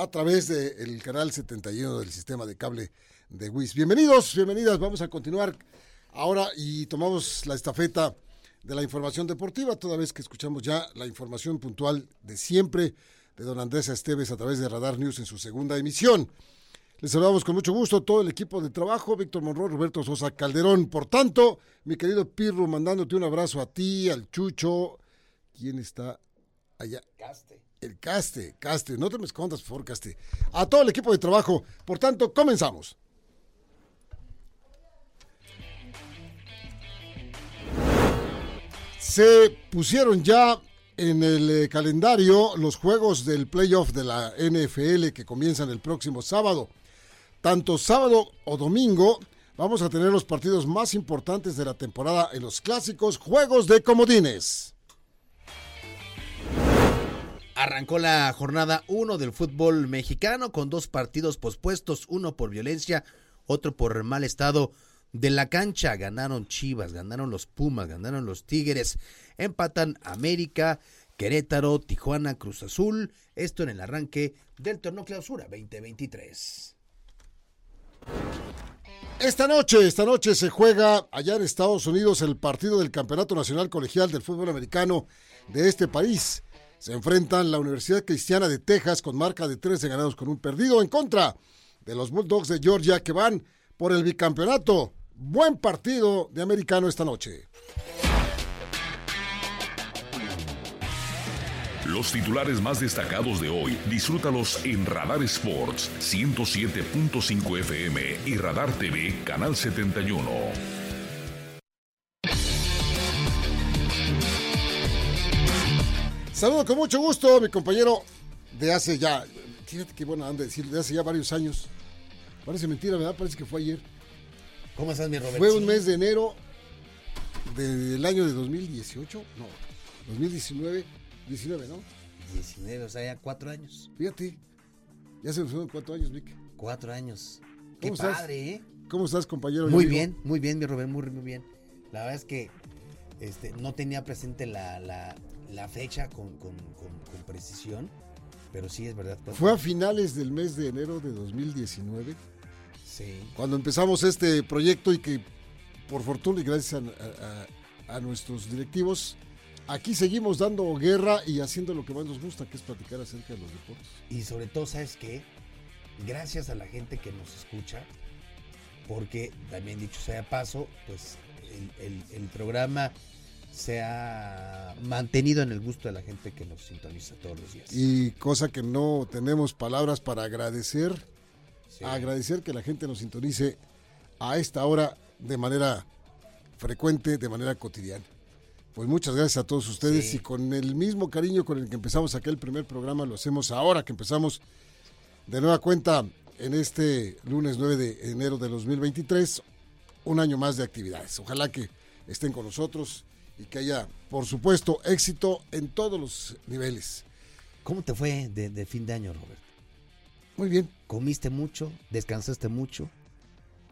a través del canal 71 del sistema de cable de WIS. Bienvenidos, bienvenidas. Vamos a continuar ahora y tomamos la estafeta de la información deportiva, toda vez que escuchamos ya la información puntual de siempre de don Andrés Esteves a través de Radar News en su segunda emisión. Les saludamos con mucho gusto todo el equipo de trabajo, Víctor Monroy, Roberto Sosa Calderón. Por tanto, mi querido Pirro, mandándote un abrazo a ti, al Chucho. ¿Quién está allá? Caste. El Caste, Caste, no te me escondas, por favor, Caste. A todo el equipo de trabajo. Por tanto, comenzamos. Se pusieron ya en el eh, calendario los juegos del playoff de la NFL que comienzan el próximo sábado. Tanto sábado o domingo vamos a tener los partidos más importantes de la temporada en los clásicos Juegos de Comodines. Arrancó la jornada 1 del fútbol mexicano con dos partidos pospuestos, uno por violencia, otro por mal estado de la cancha. Ganaron Chivas, ganaron los Pumas, ganaron los Tigres, empatan América, Querétaro, Tijuana, Cruz Azul. Esto en el arranque del torneo clausura 2023. Esta noche, esta noche se juega allá en Estados Unidos el partido del Campeonato Nacional Colegial del Fútbol Americano de este país. Se enfrentan la Universidad Cristiana de Texas con marca de 13 ganados con un perdido en contra de los Bulldogs de Georgia que van por el bicampeonato. Buen partido de americano esta noche. Los titulares más destacados de hoy, disfrútalos en Radar Sports 107.5 FM y Radar TV Canal 71. Saludo con mucho gusto a mi compañero de hace ya, fíjate qué buena anda decir, de hace ya varios años. Parece mentira, ¿verdad? Parece que fue ayer. ¿Cómo estás, mi Robert? Fue un mes de enero del año de 2018, no, 2019, 19, ¿no? 19, o sea, ya cuatro años. Fíjate, ya se nos fueron cuatro años, Vic. Cuatro años. Qué ¿Cómo estás? padre, ¿eh? ¿Cómo estás, compañero? Muy bien, muy bien, mi Robert, muy, muy bien. La verdad es que este, no tenía presente la, la, la fecha con, con, con- con precisión, pero sí es verdad. cuatro Fue a finales del mes de enero de 2019 Sí. cuando empezamos este proyecto y que por fortuna y gracias a, a- a nuestros directivos, aquí seguimos dando guerra y haciendo lo que más nos gusta, que es platicar acerca de los deportes. Y sobre todo, ¿sabes qué? Gracias a la gente que nos escucha, porque también dicho sea paso, pues el, el- el programa se ha mantenido en el gusto de la gente que nos sintoniza todos los días. Y cosa que no tenemos palabras para agradecer, Sí. agradecer que la gente nos sintonice a esta hora de manera frecuente, de manera cotidiana. Pues muchas gracias a todos ustedes Sí. y con el mismo cariño con el que empezamos aquel primer programa, lo hacemos ahora que empezamos de nueva cuenta en este lunes 9 de enero de 2023, un año más de actividades. Ojalá que estén con nosotros y que haya, por supuesto, éxito en todos los niveles. ¿Cómo te fue de, de fin de año, Robert? Muy bien. ¿Comiste mucho? ¿Descansaste mucho?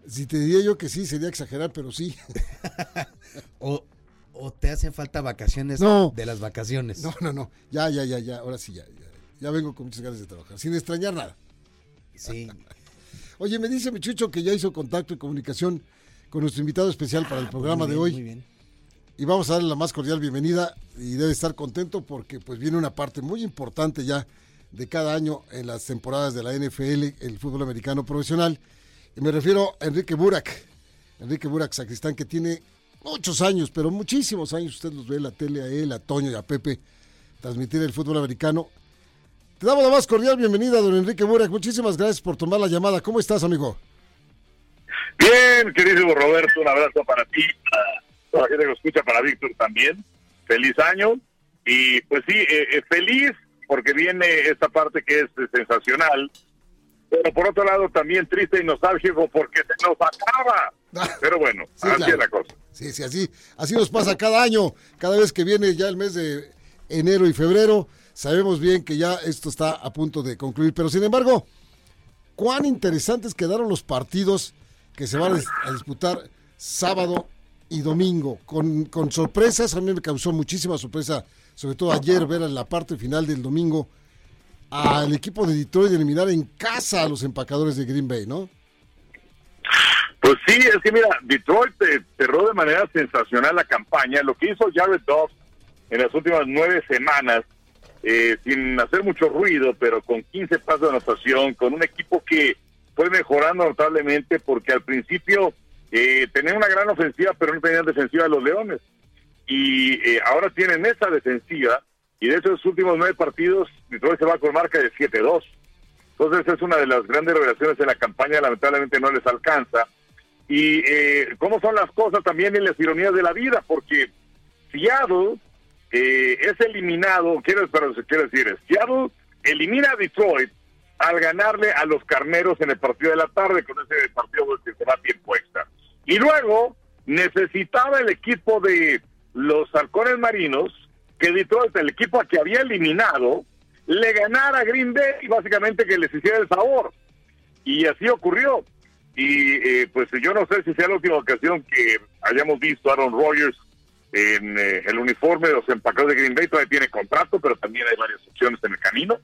Si te diría yo que sí, sería exagerar, pero sí. ¿O, o te hacen falta vacaciones No. de las vacaciones? No, no, no. Ya, ya, ya, ya. Ahora sí, ya, ya. Ya vengo con muchas ganas de trabajar, sin extrañar nada. Sí. Oye, me dice mi chucho que ya hizo contacto y comunicación con nuestro invitado especial para el programa Muy de hoy. Muy bien. Y vamos a darle la más cordial bienvenida y debe estar contento porque pues viene una parte muy importante ya de cada año en las temporadas de la NFL, el fútbol americano profesional. Y me refiero a Enrique Burak. Enrique Burak, sacristán, que tiene muchos años, pero muchísimos años. Usted los ve en la tele a él, a Toño y a Pepe transmitir el fútbol americano. Te damos la más cordial bienvenida, don Enrique Burak. Muchísimas gracias por tomar la llamada. ¿Cómo estás, amigo? Bien, queridísimo Roberto, un abrazo para ti, toda la gente que lo escucha, para Víctor también. Feliz año. Y pues sí, eh, eh, feliz porque viene esta parte que es eh, sensacional, pero por otro lado también triste y nostálgico porque se nos acaba. Pero bueno, así es la cosa. Sí, sí, así, así nos pasa cada año, cada vez que viene ya el mes de enero y febrero, sabemos bien que ya esto está a punto de concluir, pero sin embargo, cuán interesantes quedaron los partidos que se van a disputar sábado y domingo, con, con sorpresas, a mí me causó muchísima sorpresa, sobre todo ayer ver en la parte final del domingo al equipo de Detroit eliminar en casa a los empacadores de Green Bay, ¿no? Pues sí, es que mira, Detroit cerró de manera sensacional la campaña. Lo que hizo Jared Goff en las últimas nueve semanas, eh, sin hacer mucho ruido, pero con 15 pasos de anotación, con un equipo que fue mejorando notablemente porque al principio eh, tenían una gran ofensiva, pero no tenían defensiva de los Leones. Y eh, ahora tienen esa defensiva y de esos últimos nueve partidos, Detroit se va con marca de 7-2. Entonces es una de las grandes revelaciones en la campaña, lamentablemente no les alcanza. Y eh, cómo son las cosas también en las ironías de la vida, porque Seattle eh, es eliminado, quiero, pero, quiero decir, Seattle elimina a Detroit al ganarle a los carneros en el partido de la tarde, con ese partido que se va tiempo extra. Y luego necesitaba el equipo de los halcones marinos que Detroit, el equipo a que había eliminado, le ganara a Green Bay y básicamente que les hiciera el favor. Y así ocurrió. Y eh, pues yo no sé si sea la última ocasión que hayamos visto a Aaron Rodgers en eh, el uniforme de los empacados de Green Bay. Todavía tiene contrato, pero también hay varias opciones en el camino.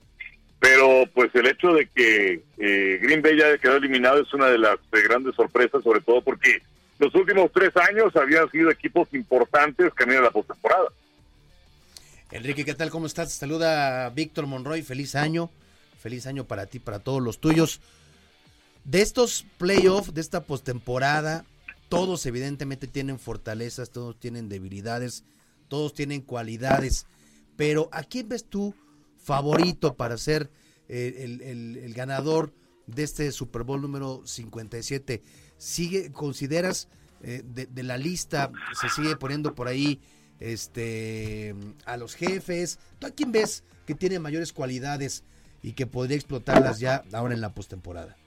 Pero pues el hecho de que eh, Green Bay ya quedó eliminado es una de las grandes sorpresas, sobre todo porque los últimos tres años habían sido equipos importantes camino a la postemporada. Enrique, ¿qué tal? ¿Cómo estás? saluda Víctor Monroy. Feliz año. Feliz año para ti, para todos los tuyos. De estos playoffs, de esta postemporada, todos evidentemente tienen fortalezas, todos tienen debilidades, todos tienen cualidades. Pero ¿a quién ves tú favorito para ser eh, el, ganador de este Super Bowl número 57? ¿Sigue, consideras eh, de, la lista, se sigue poniendo por ahí este, a los jefes. ¿Tú a quién ves que tiene mayores cualidades y que podría explotarlas ya ahora en la postemporada?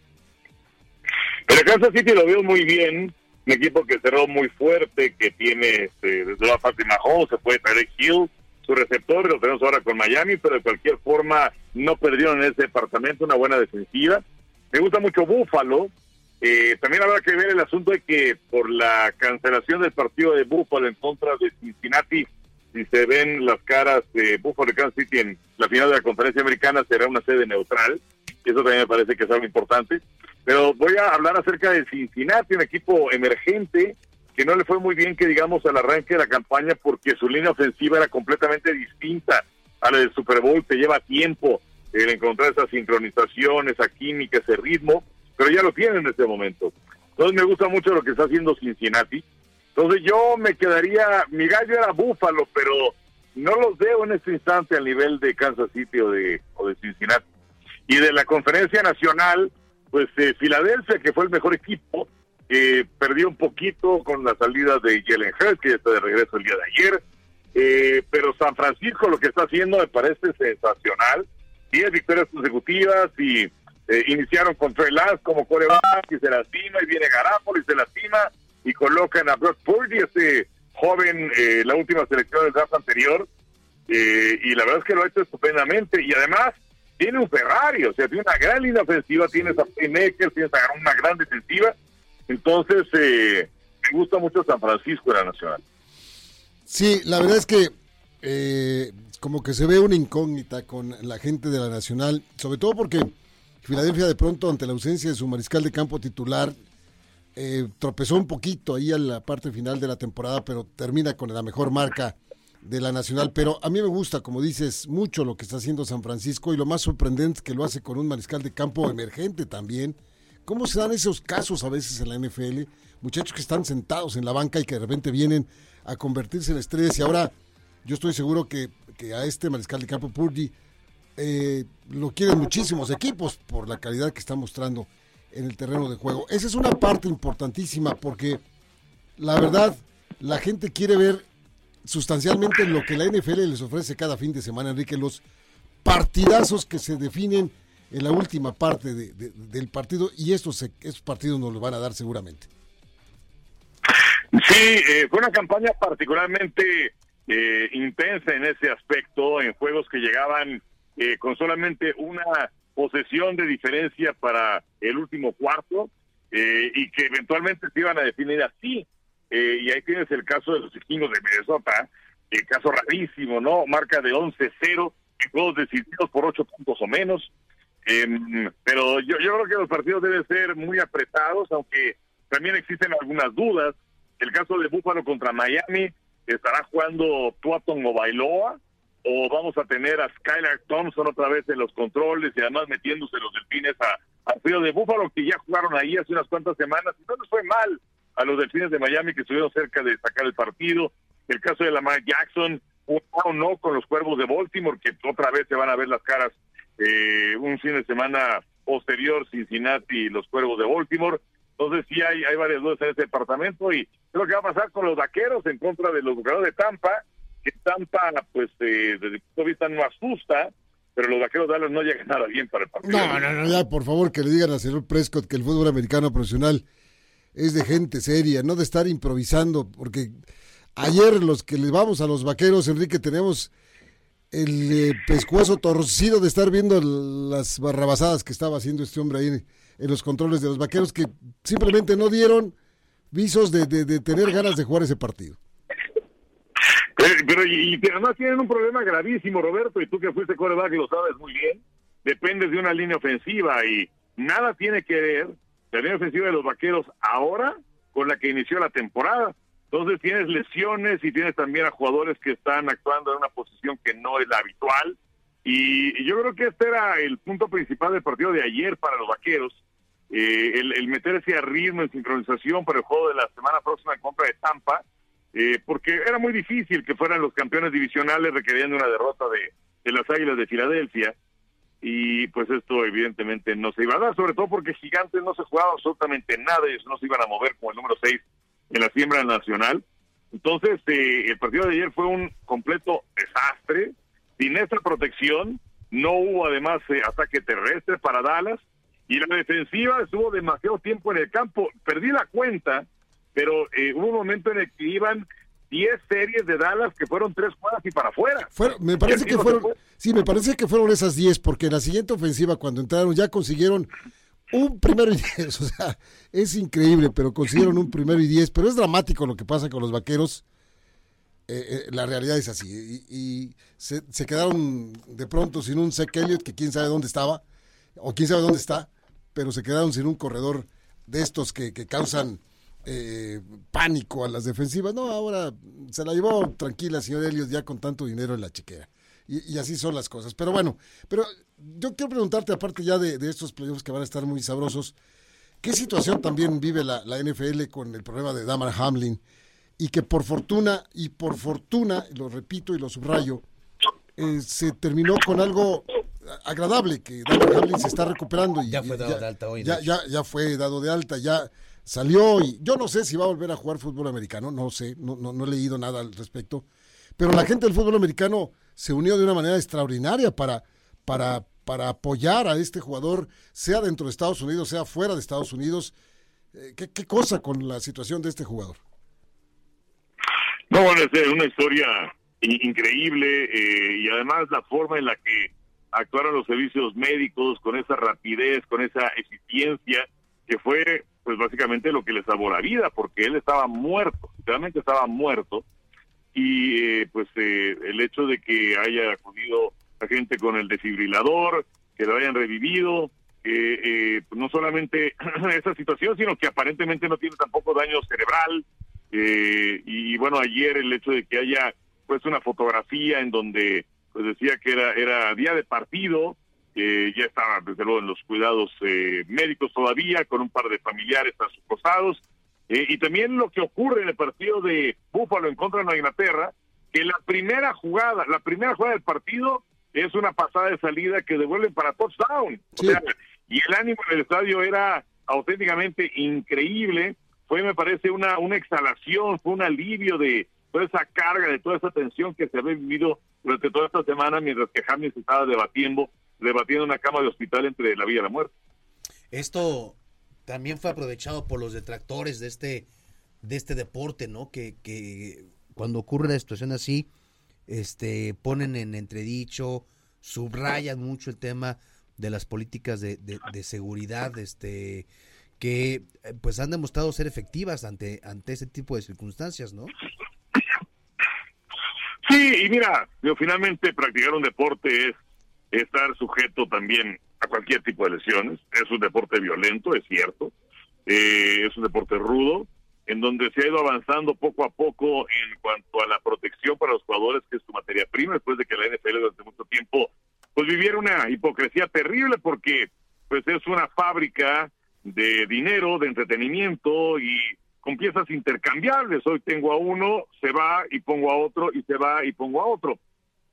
Pero Kansas City lo veo muy bien. Un equipo que cerró muy fuerte, que tiene desde la parte Mahomes, se puede traer Hill, su receptor, lo tenemos ahora con Miami, pero de cualquier forma no perdieron en ese departamento una buena defensiva. Me gusta mucho Buffalo, eh, también habrá que ver el asunto de que por la cancelación del partido de Buffalo en contra de Cincinnati, si se ven las caras de Buffalo y Kansas City en la final de la conferencia americana, será una sede neutral. Eso también me parece que es algo importante. Pero voy a hablar acerca de Cincinnati, un equipo emergente que no le fue muy bien, que digamos, al arranque de la campaña porque su línea ofensiva era completamente distinta a la del Super Bowl. Te lleva tiempo el encontrar esa sincronización, esa química, ese ritmo pero ya lo tienen en este momento. Entonces me gusta mucho lo que está haciendo Cincinnati. Entonces yo me quedaría, mi gallo era Búfalo, pero no los veo en este instante al nivel de Kansas City o de, o de Cincinnati. Y de la conferencia nacional, pues eh, Filadelfia, que fue el mejor equipo, eh, perdió un poquito con la salida de Jalen Hurts, que ya está de regreso el día de ayer. Eh, pero San Francisco lo que está haciendo me parece sensacional. Diez victorias consecutivas y eh, iniciaron con Trey Lance como coreback y se lastima y viene Garapolo y se lastima y colocan a Brock Purdy, este joven, eh, la última selección del draft anterior eh, y la verdad es que lo ha hecho estupendamente y además tiene un Ferrari, o sea, tiene una gran línea ofensiva, tiene a Playmaker, tiene una gran defensiva, entonces me gusta mucho San Francisco de la Nacional. Sí, la verdad es que como que se ve una incógnita con la gente de la Nacional, sobre todo porque Filadelfia de pronto ante la ausencia de su mariscal de campo titular eh, tropezó un poquito ahí a la parte final de la temporada, pero termina con la mejor marca de la nacional. Pero a mí me gusta, como dices, mucho lo que está haciendo San Francisco y lo más sorprendente es que lo hace con un mariscal de campo emergente también. ¿Cómo se dan esos casos a veces en la NFL? Muchachos que están sentados en la banca y que de repente vienen a convertirse en estrellas y ahora yo estoy seguro que, que a este mariscal de campo Purdy eh, lo quieren muchísimos equipos por la calidad que está mostrando en el terreno de juego. Esa es una parte importantísima porque la verdad la gente quiere ver sustancialmente lo que la NFL les ofrece cada fin de semana, Enrique, los partidazos que se definen en la última parte del partido y estos, estos partidos nos lo van a dar seguramente. Sí, eh, fue una campaña particularmente eh, intensa en ese aspecto, en juegos que llegaban eh, con solamente una posesión de diferencia para el último cuarto y que eventualmente se iban a definir así. y ahí tienes el caso de los vikingos de Minnesota, el caso rarísimo, ¿no? Marca de 11-0, juegos decididos por 8 puntos o menos. Em, pero yo, yo creo que los partidos deben ser muy apretados, aunque también existen algunas dudas. El caso de Búfalo contra Miami, ¿estará jugando Tuaton o Bailoa? ¿O vamos a tener a Skylar Thompson otra vez en los controles y además metiéndose los delfines a, al frío de Búfalo, que ya jugaron ahí hace unas cuantas semanas y no les fue mal a los delfines de Miami que estuvieron cerca de sacar el partido? El caso de Lamar Jackson, o no con los cuervos de Baltimore, que otra vez se van a ver las caras eh, un fin de semana posterior, Cincinnati y los cuervos de Baltimore. Entonces sí hay, hay varias dudas en ese departamento y lo que va a pasar con los vaqueros en contra de los jugadores de Tampa, Tampa, pues eh, desde mi punto de vista no asusta, pero los vaqueros de Dallas no llegan nada bien para el partido. No, no, no, ya por favor que le digan al señor Prescott que el fútbol americano profesional es de gente seria, no de estar improvisando, porque ayer los que le vamos a los vaqueros, Enrique, tenemos el eh, pescuezo torcido de estar viendo las barrabasadas que estaba haciendo este hombre ahí en los controles de los vaqueros que simplemente no dieron visos de, tener ganas de jugar ese partido. Pero, y, además tienen un problema gravísimo, Roberto, y tú que fuiste coreback lo sabes muy bien. Dependes de una línea ofensiva y nada tiene que ver la línea ofensiva de los vaqueros ahora con la que inició la temporada. Entonces tienes lesiones y tienes también a jugadores que están actuando en una posición que no es la habitual. Y, yo creo que este era el punto principal del partido de ayer para los vaqueros, eh, el, el, meter ese ritmo en sincronización para el juego de la semana próxima en contra de Tampa, eh, porque era muy difícil que fueran los campeones divisionales requiriendo una derrota de, las Águilas de Filadelfia. Y pues esto evidentemente no se iba a dar, sobre todo porque Gigantes no se jugaba absolutamente nada, ellos no se iban a mover como el número 6 en la siembra nacional. Entonces, eh, el partido de ayer fue un completo desastre. Sin esa protección, no hubo además eh, ataque terrestre para Dallas. Y la defensiva estuvo demasiado tiempo en el campo. Perdí la cuenta, pero eh, hubo un momento en el que iban 10 series de Dallas que fueron tres cuadras y para afuera. me parece que fueron, sí, me parece que fueron esas 10, porque en la siguiente ofensiva, cuando entraron, ya consiguieron un primero y diez, o sea, es increíble, pero consiguieron un primero y diez, pero es dramático lo que pasa con los vaqueros. Eh, eh, la realidad es así. Y, se, quedaron de pronto sin un Zach Elliott, que quién sabe dónde estaba, o quién sabe dónde está, pero se quedaron sin un corredor de estos que, causan eh, pánico a las defensivas. No, ahora se la llevó tranquila, señor Elliott, ya con tanto dinero en la chequera. Y, y así son las cosas. Pero bueno, pero yo quiero preguntarte, aparte ya de, estos playoffs que van a estar muy sabrosos, ¿qué situación también vive la, NFL con el problema de Damar Hamlin? Y que por fortuna, y por fortuna, lo repito y lo subrayo, eh, se terminó con algo agradable, que Damar Hamlin se está recuperando. Y, ya fue dado de alta hoy. Ya, ya, ya fue dado de alta, ya salió y yo no sé si va a volver a jugar fútbol americano, no sé, no, no, he leído nada al respecto, pero la gente del fútbol americano se unió de una manera extraordinaria para para, para apoyar a este jugador, sea dentro de Estados Unidos, sea fuera de Estados Unidos. Eh, ¿Qué, qué cosa con la situación de este jugador? No, bueno, es una historia increíble eh, y además la forma en la que actuaron los servicios médicos con esa rapidez, con esa eficiencia, que fue pues básicamente lo que le salvó la vida, porque él estaba muerto, realmente estaba muerto, y eh, pues el hecho de que haya acudido la gente con el desfibrilador, que lo hayan revivido, eh, pues no solamente esa situación, sino que aparentemente no tiene tampoco daño cerebral. Eh, y bueno, ayer el hecho de que haya pues una fotografía en donde pues decía que era era día de partido, eh, ya estaba desde luego en los cuidados eh, médicos todavía, con un par de familiares a sus costados. y también lo que ocurre en el partido de Búfalo en contra de Inglaterra, que la primera jugada, la primera jugada del partido es una pasada de salida que devuelven para touchdown. y el ánimo en el estadio era auténticamente increíble. Fue, me parece, una, una exhalación, fue un alivio de toda esa carga, de toda esa tensión que se había vivido durante toda esta semana mientras que James estaba debatiendo debatiendo una cama de hospital entre la vida y la muerte. Esto también fue aprovechado por los detractores de este, de este deporte, ¿no? Que, que cuando ocurre una situación así, este, ponen en entredicho, subrayan mucho el tema de las políticas de, de, seguridad, este, que pues han demostrado ser efectivas ante, ante ese tipo de circunstancias, ¿no? Sí, y mira, finalmente practicar un deporte es estar sujeto también a cualquier tipo de lesiones. Es un deporte violento, es cierto. Eh, es un deporte rudo, en donde se ha ido avanzando poco a poco en cuanto a la protección para los jugadores, que es su materia prima, después de que la NFL durante mucho tiempo pues viviera una hipocresía terrible porque pues es una fábrica de dinero, de entretenimiento y con piezas intercambiables. Hoy tengo a uno, se va y pongo a otro y se va y pongo a otro.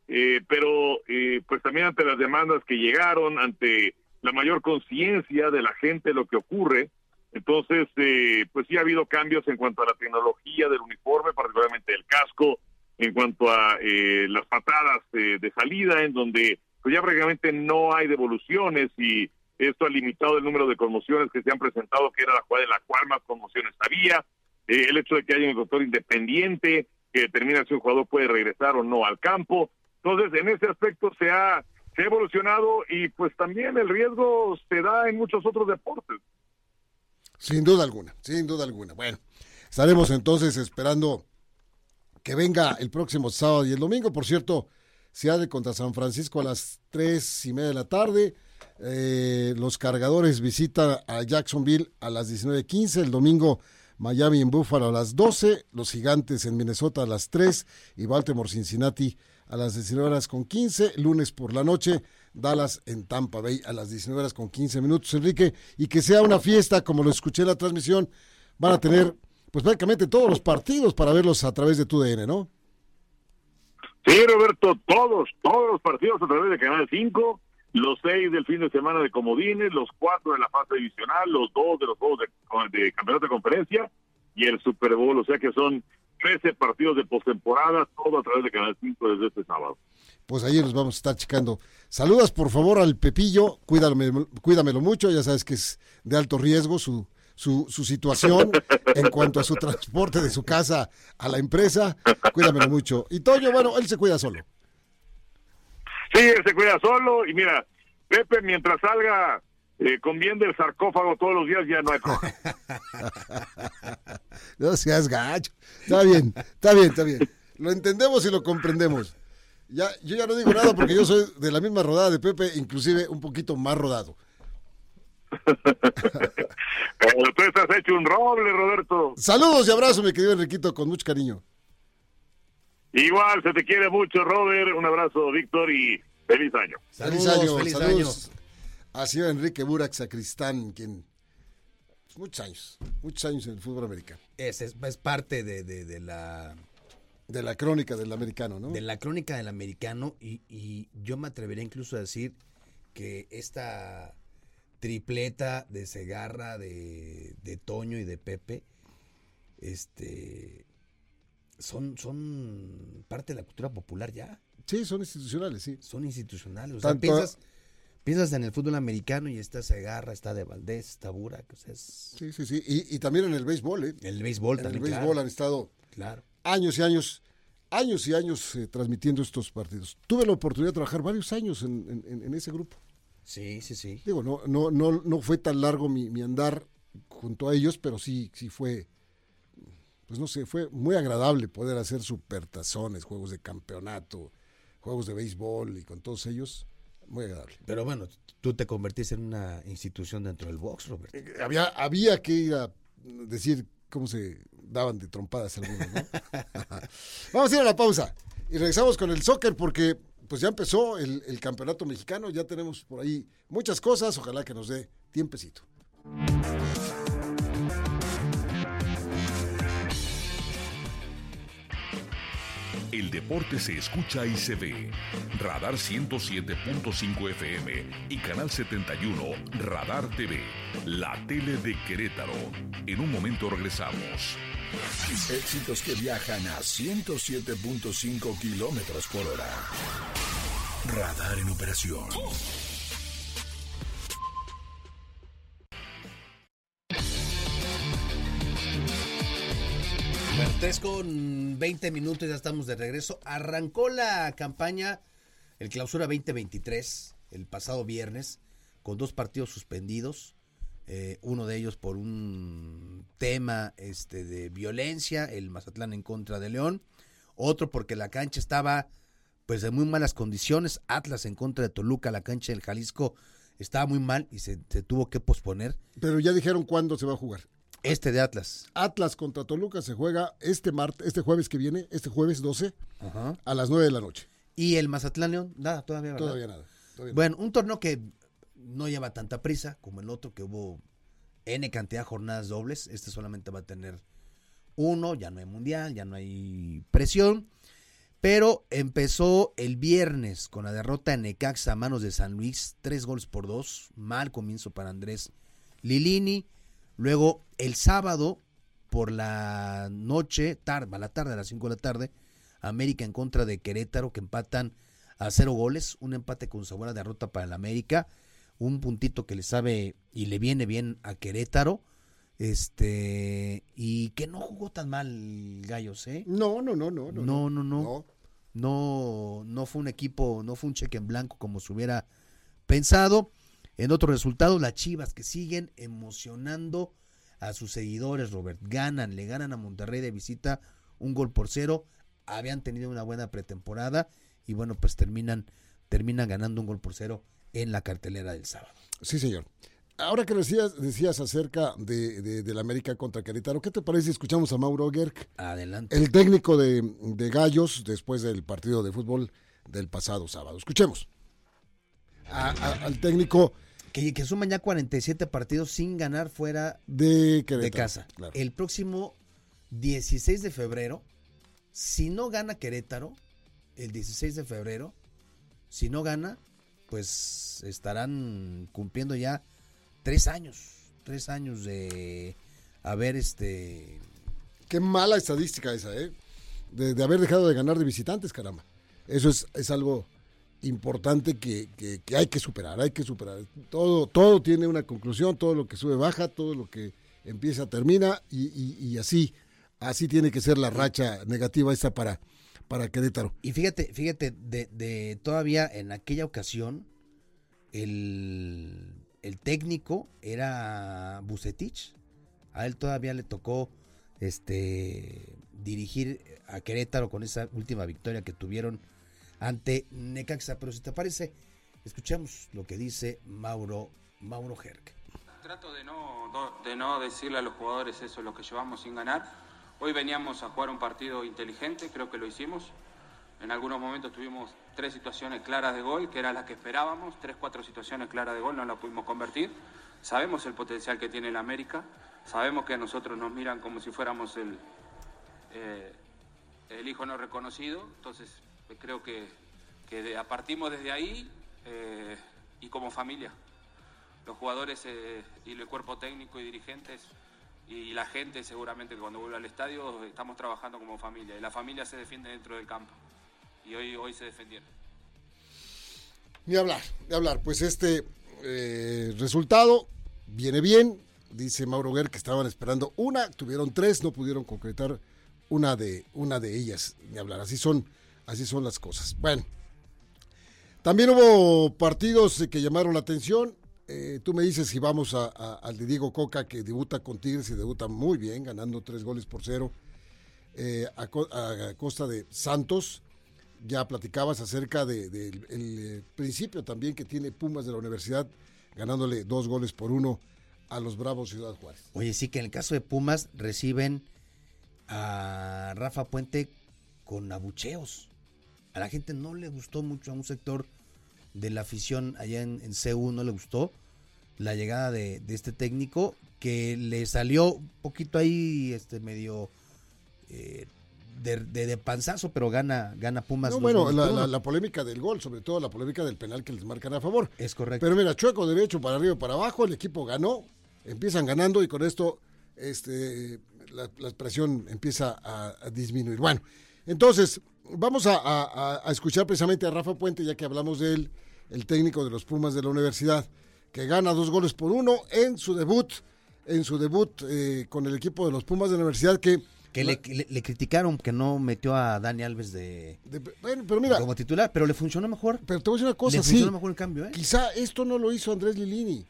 Eh, pero eh, pues también ante las demandas que llegaron, ante la mayor conciencia de la gente de lo que ocurre, entonces eh, pues sí ha habido cambios en cuanto a la tecnología del uniforme, particularmente del casco, en cuanto a las patadas de salida, en donde pues ya prácticamente no hay devoluciones y esto ha limitado el número de conmociones que se han presentado, que era la jugada en la cual más conmociones había. el hecho de que haya un doctor independiente que determina si un jugador puede regresar o no al campo. Entonces, en ese aspecto se ha, evolucionado y pues también el riesgo se da en muchos otros deportes. Sin duda alguna, sin duda alguna. Bueno, estaremos entonces esperando que venga el próximo sábado y el domingo. Por cierto, se de contra San Francisco a las tres y media de la tarde. Eh, los cargadores visitan a Jacksonville a las 19.15. El domingo Miami en Buffalo a las 12. Los gigantes en Minnesota a las 3. Y Baltimore Cincinnati a las 19 horas con 15, lunes por la noche, Dallas en Tampa Bay a las 19 horas con 15 minutos, Enrique, y que sea una fiesta, como lo escuché en la transmisión, van a tener pues prácticamente todos los partidos para verlos a través de tu DN, ¿no? Sí, Roberto, todos, todos los partidos a través de Canal 5, los seis del fin de semana de Comodines, los cuatro de la fase divisional, los dos de los juegos de, de campeonato de conferencia y el Super Bowl, o sea que son 13 partidos de postemporada, todo a través de Canal 5 desde este sábado. Pues ahí nos vamos a estar checando. Saludas por favor al Pepillo, cuídame, cuídamelo mucho, ya sabes que es de alto riesgo su, su, su situación en cuanto a su transporte de su casa a la empresa, cuídamelo mucho. Y Toño, bueno, él se cuida solo. Sí, él se cuida solo y mira, Pepe, mientras salga eh, conviene el sarcófago todos los días, ya no hay problema. no seas gacho. Está bien, está bien, está bien. Lo entendemos y lo comprendemos. Ya, yo ya no digo nada porque yo soy de la misma rodada de Pepe, inclusive un poquito más rodado. Pero tú estás hecho un roble, Roberto. Saludos y abrazos, mi querido Enriquito, con mucho cariño. Igual, se te quiere mucho, Robert. Un abrazo, Víctor, y feliz año. feliz año, feliz año ha sido Enrique Burak Sacristán, quien pues, muchos años, muchos años en el fútbol americano. Es, es, parte de, de, la... De la crónica del americano, ¿no? De la crónica del americano y, y yo me atrevería incluso a decir que esta tripleta de Segarra, de, de Toño y de Pepe, este, son, son parte de la cultura popular ya. Sí, son institucionales, sí. Son institucionales. O sea, piensas, piensas en el fútbol americano y está Segarra, está De Valdés, está Burak. Sí, sí, sí. Y, también en el béisbol, ¿eh? El béisbol en también. el béisbol han estado claro. años y años, años y años eh, transmitiendo estos partidos. Tuve la oportunidad de trabajar varios años en, ese grupo. Sí, sí, sí. Digo, no, no, no, no fue tan largo mi, mi andar junto a ellos, pero sí, sí fue, pues no sé, fue muy agradable poder hacer supertazones, juegos de campeonato, juegos de béisbol y con todos ellos muy agradable. Pero bueno, tú te convertiste en una institución dentro del box, Robert. Eh, había, había que ir a decir cómo se daban de trompadas algunos, ¿no? Vamos a ir a la pausa y regresamos con el soccer porque pues ya empezó el, el campeonato mexicano, ya tenemos por ahí muchas cosas, ojalá que nos dé tiempecito. El deporte se escucha y se ve. Radar 107.5 FM y Canal 71 Radar TV, la tele de Querétaro. En un momento regresamos. Éxitos que viajan a 107.5 kilómetros por hora. Radar en operación. 3 con 20 minutos, ya estamos de regreso. Arrancó la campaña, el clausura 2023, el pasado viernes, con dos partidos suspendidos. eh, uno de ellos por un tema este, de violencia, el Mazatlán en contra de León. Otro porque la cancha estaba pues en muy malas condiciones. Atlas en contra de Toluca, la cancha del Jalisco estaba muy mal y se, se tuvo que posponer. Pero ya dijeron cuándo se va a jugar. Este de Atlas. Atlas contra Toluca se juega este martes, este jueves que viene, este jueves 12 Ajá. a las 9 de la noche. Y el Mazatlán León, nada, todavía, ¿verdad? Todavía nada. todavía nada. Bueno, un torneo que no lleva tanta prisa como el otro, que hubo N cantidad de jornadas dobles. Este solamente va a tener uno, ya no hay mundial, ya no hay presión. Pero empezó el viernes con la derrota en Necaxa a manos de San Luis, tres goles por dos. Mal comienzo para Andrés Lilini. Luego el sábado por la noche, tarde, a la tarde, a las 5 de la tarde, América en contra de Querétaro, que empatan a cero goles, un empate con sabor a derrota para el América, un puntito que le sabe y le viene bien a Querétaro, este, y que no jugó tan mal Gallos, ¿eh? No, no, no, no. No, No, no, no. No, no fue un equipo, no fue un cheque en blanco como se hubiera pensado. En otro resultado, las Chivas que siguen emocionando a sus seguidores, Robert. Ganan, le ganan a Monterrey de visita un gol por cero. Habían tenido una buena pretemporada y bueno, pues terminan, terminan ganando un gol por cero en la cartelera del sábado. Sí, señor. Ahora que decías, decías acerca de, de, del América contra Querétaro, ¿qué te parece si escuchamos a Mauro Gerg, Adelante. el técnico de, de Gallos, después del partido de fútbol del pasado sábado? Escuchemos. A- a- al técnico Que, que suman ya 47 partidos sin ganar fuera de casa. claro. El próximo 16 de febrero, si no gana Querétaro, el 16 de febrero, si no gana, pues estarán cumpliendo ya tres años, tres años de haber este... Qué mala estadística esa, ¿eh? De, de haber dejado de ganar de visitantes, caramba. Eso es, es algo importante que, que- hay que superar, hay que superar. Todo, todo tiene una conclusión, todo lo que sube baja, todo lo que empieza termina y así, así tiene que ser la racha negativa esta para, para Querétaro. Y fíjate, fíjate, de, de todavía en aquella ocasión, el, el técnico era Bucetich. A él todavía le tocó este dirigir a Querétaro con esa última victoria que tuvieron ante Necaxa. Pero si te parece, escuchamos lo que dice Mauro, Mauro Herc. Trato de no, de no decirle a los jugadores eso es lo que llevamos sin ganar. Hoy veníamos a jugar un partido inteligente, creo que lo hicimos. En algunos momentos tuvimos tres situaciones claras de gol, que eran las que esperábamos, tres, cuatro situaciones claras de gol, no las pudimos convertir. Sabemos el potencial que tiene el América, sabemos que a nosotros nos miran como si fuéramos el, eh, el hijo no reconocido, entonces creo que, que partimos desde ahí eh, y como familia los jugadores eh, y el cuerpo técnico y dirigentes y la gente seguramente cuando vuelva al estadio estamos trabajando como familia y la familia se defiende dentro del campo y hoy hoy se defendieron. Ni hablar, ni hablar. Pues este eh, resultado viene bien. Dice Mauro Guer que estaban esperando una, tuvieron tres, no pudieron concretar una de, una de ellas. Ni hablar. Así son, así son las cosas. Bueno. También hubo partidos que llamaron la atención. Eh, tú me dices si vamos a- al de Diego Coca, que debuta con Tigres y debuta muy bien, ganando tres goles por cero eh, a, a costa de Santos ya platicabas acerca del de, el, eh, principio también que tiene Pumas de la universidad, ganándole dos goles por uno a los Bravos Ciudad Juárez. Oye, sí que en el caso de Pumas reciben a Rafa Puente con abucheos. A la gente no le gustó mucho, a un sector de la afición allá en, en CU no le gustó la llegada de, de este técnico que le salió un poquito ahí este medio eh, de, de, de panzazo, pero gana, gana Pumas. No, bueno, la, la- polémica del gol, sobre todo la polémica del penal que les marcan a favor. Es correcto. Pero mira, chueco derecho para arriba y para abajo, el equipo ganó, empiezan ganando y con esto este, la, la presión empieza a, a disminuir. Bueno, entonces vamos a, a- a escuchar precisamente a Rafa Puente, ya que hablamos de él, el técnico de los Pumas de la universidad, que gana dos goles por uno en su debut, en su debut eh, con el equipo de los Pumas de la universidad, que Que le, le- le criticaron que no metió a Dani Alves de, De- bueno, pero mira, como titular, pero le funcionó mejor. pero te voy a decir una cosa, le sí. funcionó mejor el cambio, ¿eh? Quizá esto no lo hizo Andrés Lilini.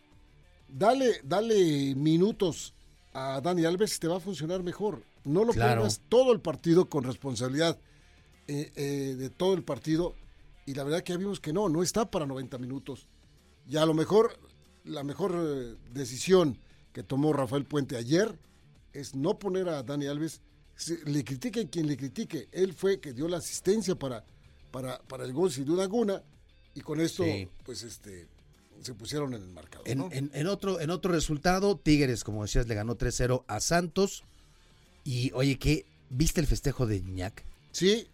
Dale, dale minutos a Dani Alves y te va a funcionar mejor. No lo Claro. pongas todo el partido con responsabilidad eh, eh, de todo el partido. Y la verdad que ya vimos que no, no está para 90 minutos. Y a lo mejor, la mejor eh, decisión que tomó Rafael Puente ayer es no poner a Dani Alves. Le critique quien le critique. Él fue que dio la asistencia para, para, para el gol sin duda alguna. Y con esto, Sí. pues este, se pusieron en el marcador. En, ¿no? en- en otro, en otro resultado, Tigres, como decías, le ganó 3-0 a Santos. Y oye, ¿qué? ¿Viste el festejo de Iñak? Sí,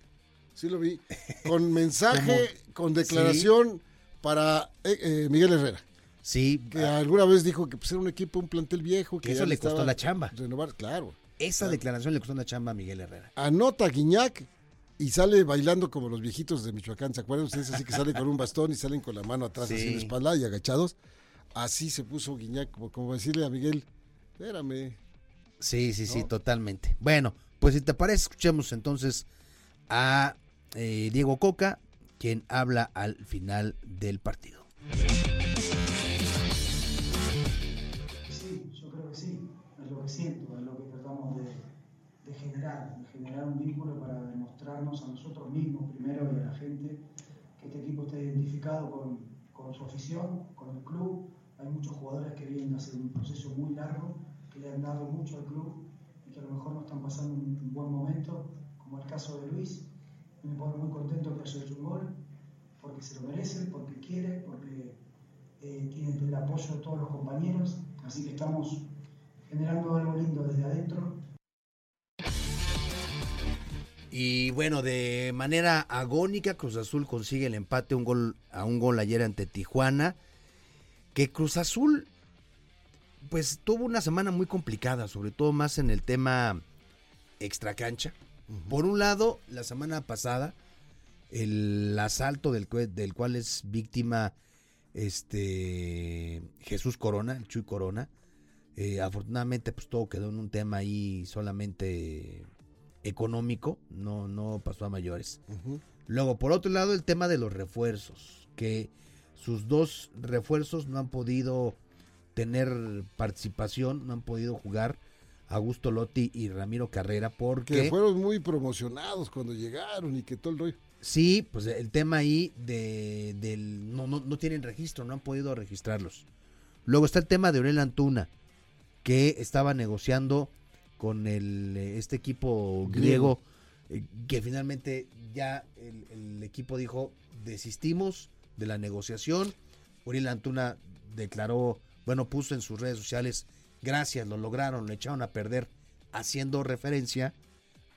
sí lo vi. Con mensaje, con declaración para eh, eh, Miguel Herrera. Sí, Que alguna vez dijo que pues, era un equipo, un plantel viejo. Que Que eso le costó la chamba. Renovar, claro. esa declaración le costó una chamba a Miguel Herrera. Anota a Guiñac y sale bailando como los viejitos de Michoacán. ¿Se acuerdan ustedes? Así que salen con un bastón y salen con la mano atrás, Sí. así en la espalda y agachados. Así se puso Guiñac, como, como decirle a Miguel, espérame. Sí, sí, sí, totalmente. Bueno, pues si te parece, escuchemos entonces a eh, Diego Coca, quien habla al final del partido. Sí, yo creo que sí, es lo que siento, es lo que tratamos de, generar, de generar un vínculo para demostrarnos a nosotros mismos primero y a la gente que este equipo está identificado con, con su afición, con el club. Hay muchos jugadores que vienen a hacer un proceso muy largo, que le han dado mucho al club y que a lo mejor no están pasando un buen momento, como el caso de Luis. Me pone muy contento que haya hecho un gol, porque se lo merece, porque quiere, porque eh, tiene el apoyo de todos los compañeros, así que estamos generando algo lindo desde adentro. Y bueno, de manera agónica, Cruz Azul consigue el empate un gol, a un gol ayer ante Tijuana. Que Cruz Azul, pues tuvo una semana muy complicada, sobre todo más en el tema extracancha. Por un lado, la semana pasada, el asalto del, del cual es víctima este Jesús Corona, el Chuy Corona. Eh, afortunadamente, pues todo quedó en un tema ahí solamente económico, no, no pasó a mayores. Luego, por otro lado, el tema de los refuerzos, que sus dos refuerzos no han podido tener participación, no han podido jugar Augusto Lotti y Ramiro Carrera, Que porque fueron muy promocionados cuando llegaron y que todo el rollo. sí, pues el tema ahí de, del no, no, no tienen registro, no han podido registrarlos. Luego está el tema de Aurel Antuna, que estaba negociando con el, este equipo griego, eh, que finalmente ya el, el equipo dijo, desistimos de la negociación. Uriel Antuna declaró, bueno, puso en sus redes sociales, gracias, lo lograron, lo echaron a perder, haciendo referencia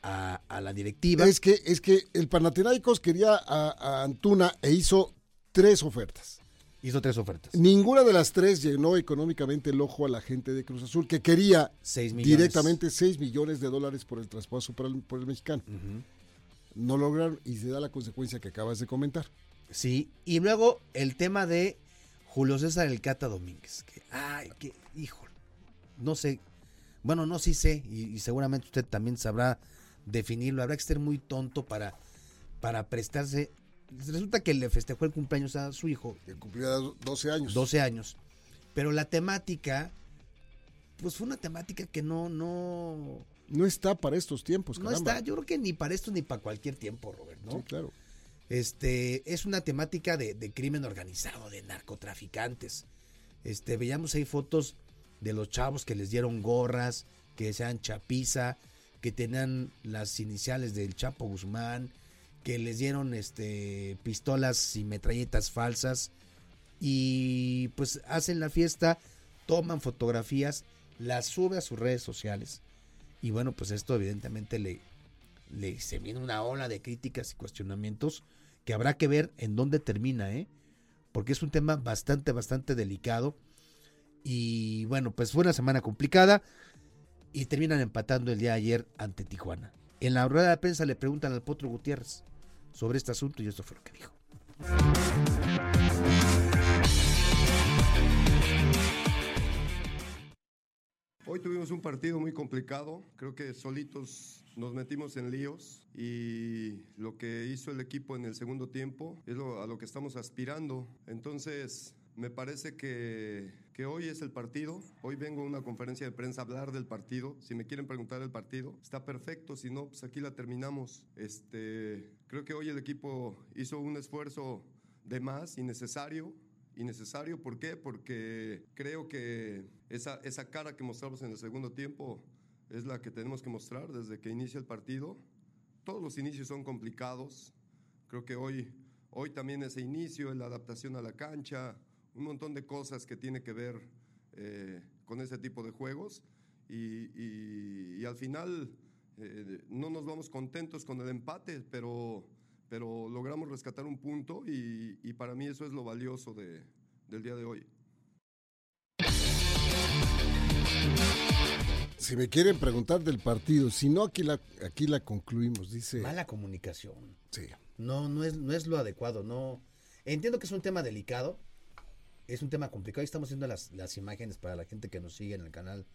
a, a la directiva. Es que, es que el Panathinaikos quería a, a Antuna e hizo tres ofertas. Hizo tres ofertas. Ninguna de las tres llenó económicamente el ojo a la gente de Cruz Azul, que quería Seis directamente 6 millones de dólares por el traspaso por el, por el mexicano. No lograron y se da la consecuencia que acabas de comentar. Sí, y luego el tema de Julio César El Cata Domínguez. Que, ay, que, híjole, no sé, bueno, no sí sé, y, y seguramente usted también sabrá definirlo. Habrá que ser muy tonto para, para prestarse. Resulta que le festejó el cumpleaños a su hijo, Que cumplía 12 años. 12 años, pero la temática, pues fue una temática que no, no, No está para estos tiempos, no está, yo creo que ni para esto ni para cualquier tiempo, Robert, ¿no? Sí, claro. Este, es una temática de, de crimen organizado, de narcotraficantes. Este, veíamos ahí fotos de los chavos que les dieron gorras, que sean chapiza, que tenían las iniciales del Chapo Guzmán, que les dieron este pistolas y metralletas falsas y pues hacen la fiesta, toman fotografías, las sube a sus redes sociales. Y bueno, pues esto evidentemente le, le se viene una ola de críticas y cuestionamientos que habrá que ver en dónde termina, ¿eh? Porque es un tema bastante, bastante delicado. Y bueno, pues fue una semana complicada y terminan empatando el día de ayer ante Tijuana. En la rueda de prensa le preguntan al Potro Gutiérrez sobre este asunto y esto fue lo que dijo. Hoy tuvimos un partido muy complicado. Creo que solitos nos metimos en líos y lo que hizo el equipo en el segundo tiempo es lo- a lo que estamos aspirando. Entonces, me parece que, que hoy es el partido. Hoy vengo a una conferencia de prensa a hablar del partido. Si me quieren preguntar del partido, está perfecto. Si no, pues aquí la terminamos. Este, creo que hoy el equipo hizo un esfuerzo de más, innecesario. Innecesario, ¿por qué? Porque creo que esa, esa cara que mostramos en el segundo tiempo es la que tenemos que mostrar desde que inicia el partido. Todos los inicios son complicados. Creo que hoy, hoy también ese inicio, la adaptación a la cancha, un montón de cosas que tiene que ver eh, con ese tipo de juegos. Y, y- y al final eh, no nos vamos contentos con el empate, pero, pero logramos rescatar un punto y, y para mí eso es lo valioso de- del día de hoy. Si me quieren preguntar del partido, si no, aquí la, aquí la concluimos, dice. Mala comunicación. Sí. No, no es, no es lo adecuado. No. Entiendo que es un tema delicado. Es un tema complicado. y Estamos haciendo las, las imágenes para la gente que nos sigue en el canal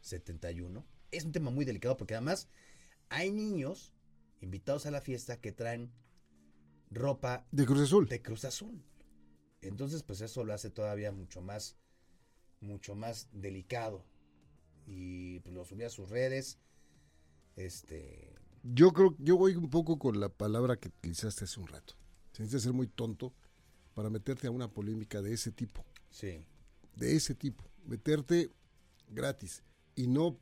71. Es un tema muy delicado porque además hay niños invitados a la fiesta que traen ropa De Cruz Azul. de Cruz Azul. Entonces, pues eso lo hace todavía mucho más, mucho más delicado. Y pues lo subí a sus redes. Este, Yo creo, yo voy un poco con la palabra que utilizaste hace un rato. Se necesita ser muy tonto para meterte a una polémica de ese tipo. sí. De ese tipo. Meterte gratis. Y no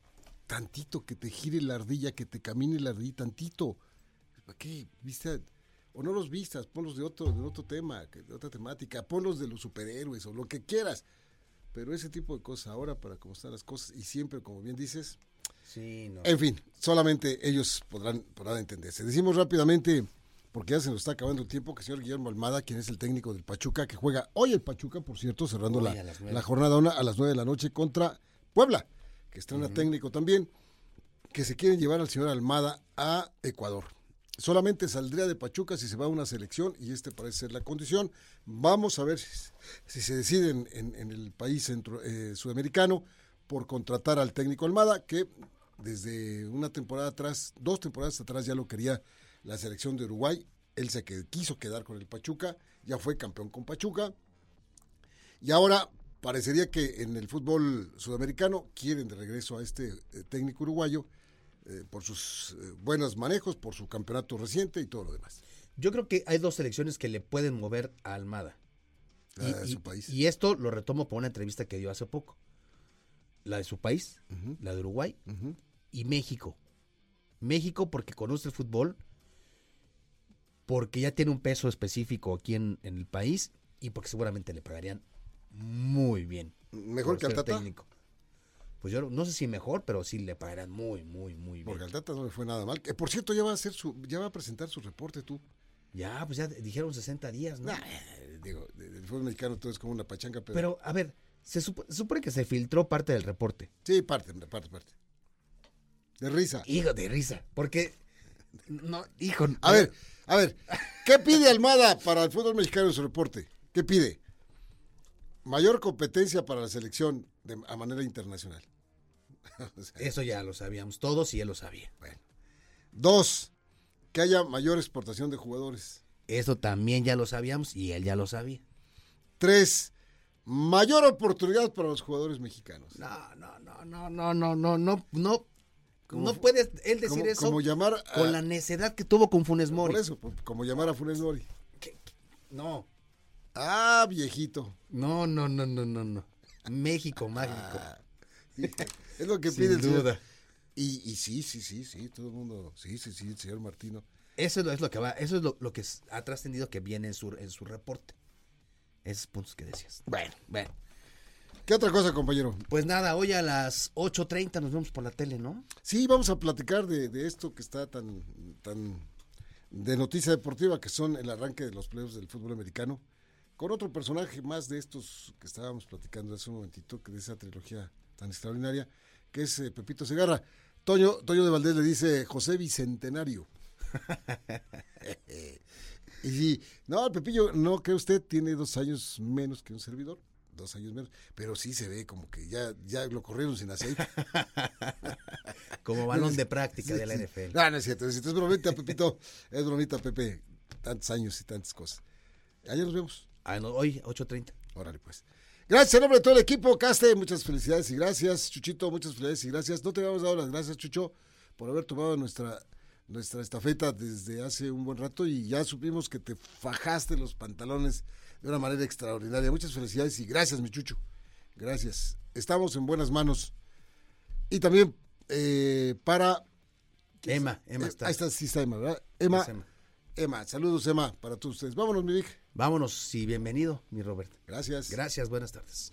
tantito que te gire la ardilla, que te camine la ardilla, tantito. ¿Para qué? ¿Viste? O no los vistas, ponlos de otro, de otro tema, de otra temática, ponlos de los superhéroes o lo que quieras. Pero ese tipo de cosas ahora, para cómo están las cosas, y siempre, como bien dices, Sí, no. en fin, solamente ellos podrán, podrán entenderse. Decimos rápidamente, porque ya se nos está acabando el tiempo, que el señor Guillermo Almada, quien es el técnico del Pachuca, que juega hoy el Pachuca, por cierto, cerrando Hoy la, jornada una a las 9 de la noche contra Puebla, que estrena técnico también, que se quieren llevar al señor Almada a Ecuador. Solamente saldría de Pachuca si se va a una selección y este parece ser la condición. Vamos a ver si, si se deciden en, en el país centro, eh, sudamericano por contratar al técnico Almada, que desde una temporada atrás, dos temporadas atrás ya lo quería la selección de Uruguay. Él se quiso quedar con el Pachuca, ya fue campeón con Pachuca. Y ahora parecería que en el fútbol sudamericano quieren de regreso a este eh, técnico uruguayo eh, por sus eh, buenos manejos, por su campeonato reciente y todo lo demás. Yo creo que hay dos selecciones que le pueden mover a Almada. La Y, de y- su país. y esto lo retomo por una entrevista que dio hace poco. La de su país, la de Uruguay y México. México porque conoce el fútbol, porque ya tiene un peso específico aquí en, en el país y porque seguramente le pagarían muy bien. Mejor que al Tata, técnico. Pues yo no sé si mejor, pero sí le pagarán muy, muy, muy bien. porque al Tata no le fue nada mal. Que por cierto ya va a hacer su, ya va a presentar su reporte tú. Ya, pues ya dijeron 60 días, ¿no? Nah, eh, digo, del fútbol mexicano todo es como una pachanga, pero, Pero, a ver, se, supo- se supone que se filtró parte del reporte. sí, parte, parte, parte. De risa. Hijo de risa, porque no, hijo. A ver, a ver, ¿qué pide Almada para el fútbol mexicano en su reporte? ¿Qué pide? Mayor competencia para la selección de, a manera internacional. O sea, eso ya lo sabíamos todos y él lo sabía. Dos, que haya mayor exportación de jugadores. Eso también ya lo sabíamos y él ya lo sabía. Tres, mayor oportunidad para los jugadores mexicanos. No, no, no, no, no, no, no, no, no. Como no puede él decir como, eso como llamar a, con la necedad que tuvo con Funes Mori. por eso, por- como llamar a Funes Mori. No, Ah, viejito. no, no, no, no, no, no. México mágico. Ah, hijo, es lo que Sin pide el señor. duda. Y, y sí, sí, sí, sí, todo el mundo, sí, sí, sí, el señor Martino. Eso es lo, es lo que va, eso es lo, lo que ha trascendido que viene en su, en su reporte. Esos puntos que decías. Bueno, bueno. ¿Qué otra cosa, compañero? Pues nada, hoy a las 8.30 nos vemos por la tele, ¿no? Sí, vamos a platicar de, de esto que está tan, tan de noticia deportiva, que son el arranque de los playoffs del fútbol americano, con otro personaje más de estos que estábamos platicando hace un momentito, que de esa trilogía tan extraordinaria, que es eh, Pepito Segarra. Toño, Toño de Valdés le dice José Bicentenario. y no, Pepillo, no cree usted, tiene dos años menos que un servidor. Dos años menos, pero sí se ve como que ya, ya lo corrieron sin aceite. Como balón de práctica de la Sí, NFL. No, no es cierto, es, cierto, es bromita, Pepito, es bromita, Pepe, tantos años y tantas cosas. Ayer nos vemos. Ah, no, hoy, 8.30. Órale, pues. Gracias en nombre de todo el equipo, Caste, muchas felicidades y gracias. Chuchito, muchas felicidades y gracias. No te habíamos dado las gracias, Chucho, por haber tomado nuestra, nuestra estafeta desde hace un buen rato y ya supimos que te fajaste los pantalones de una manera extraordinaria. Muchas felicidades y gracias, mi Chucho. Gracias. Estamos en buenas manos. Y también eh, para... Emma, Emma Eh, está. Ahí está, sí está Emma, ¿verdad? Emma, Es Emma. Emma, saludos Emma para todos ustedes. Vámonos, mi Vic. Vámonos y bienvenido, mi Robert. Gracias. Gracias, buenas tardes.